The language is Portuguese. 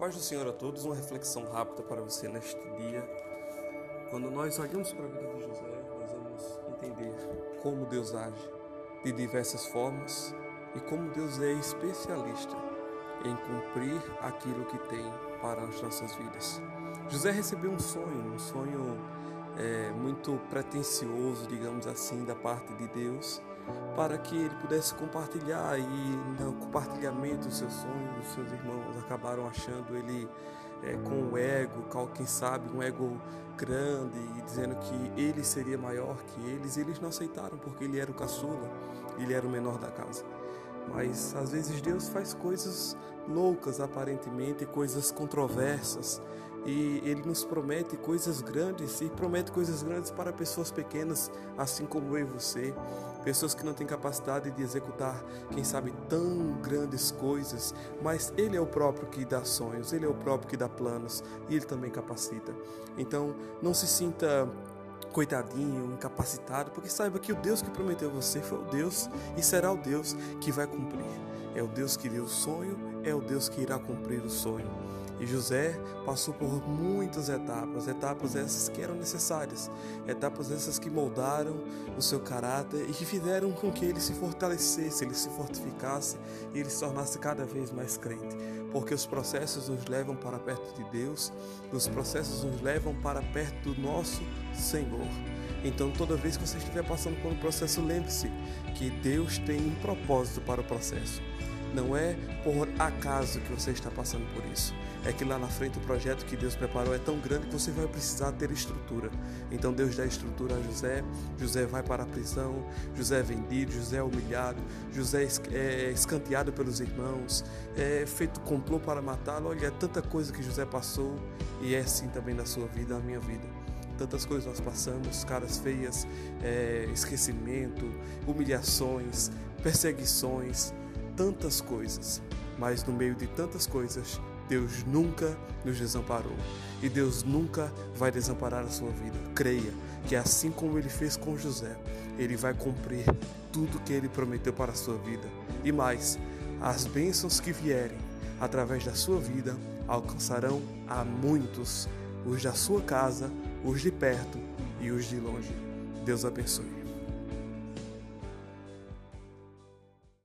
paz do Senhor a todos, uma reflexão rápida para você neste dia. Quando nós olhamos para a vida de José, nós vamos entender como Deus age de diversas formas e como Deus é especialista em cumprir aquilo que tem para as nossas vidas. José recebeu um sonho, um sonho é, muito pretensioso, digamos assim, da parte de Deus, para que ele pudesse compartilhar e no compartilhamento dos seus sonhos, os seus irmãos acabaram achando ele é, com o ego, quem sabe um ego grande e dizendo que ele seria maior que eles, e eles não aceitaram porque ele era o caçula, ele era o menor da casa. Mas às vezes Deus faz coisas loucas aparentemente, coisas controversas, e ele nos promete coisas grandes e promete coisas grandes para pessoas pequenas, assim como eu e você, pessoas que não têm capacidade de executar, quem sabe, tão grandes coisas, mas ele é o próprio que dá sonhos, ele é o próprio que dá planos e ele também capacita. Então, não se sinta coitadinho, incapacitado, porque saiba que o Deus que prometeu você foi o Deus e será o Deus que vai cumprir. É o Deus que deu o sonho, é o Deus que irá cumprir o sonho. E José passou por muitas etapas, etapas essas que eram necessárias, etapas essas que moldaram o seu caráter e que fizeram com que ele se fortalecesse, ele se fortificasse e ele se tornasse cada vez mais crente. Porque os processos nos levam para perto de Deus, os processos nos levam para perto do nosso Senhor. Então, toda vez que você estiver passando por um processo, lembre-se que Deus tem um propósito para o processo. Não é por acaso que você está passando por isso. É que lá na frente o projeto que Deus preparou é tão grande que você vai precisar ter estrutura. Então Deus dá estrutura a José, José vai para a prisão, José é vendido, José é humilhado, José é escanteado pelos irmãos, é feito complô para matá-lo. Olha, é tanta coisa que José passou e é assim também na sua vida, na minha vida tantas coisas nós passamos, caras feias, é, esquecimento, humilhações, perseguições, tantas coisas, mas no meio de tantas coisas, Deus nunca nos desamparou e Deus nunca vai desamparar a sua vida. Creia que assim como ele fez com José, ele vai cumprir tudo que ele prometeu para a sua vida. E mais, as bênçãos que vierem através da sua vida alcançarão a muitos, os da sua casa, os de perto e os de longe. Deus abençoe.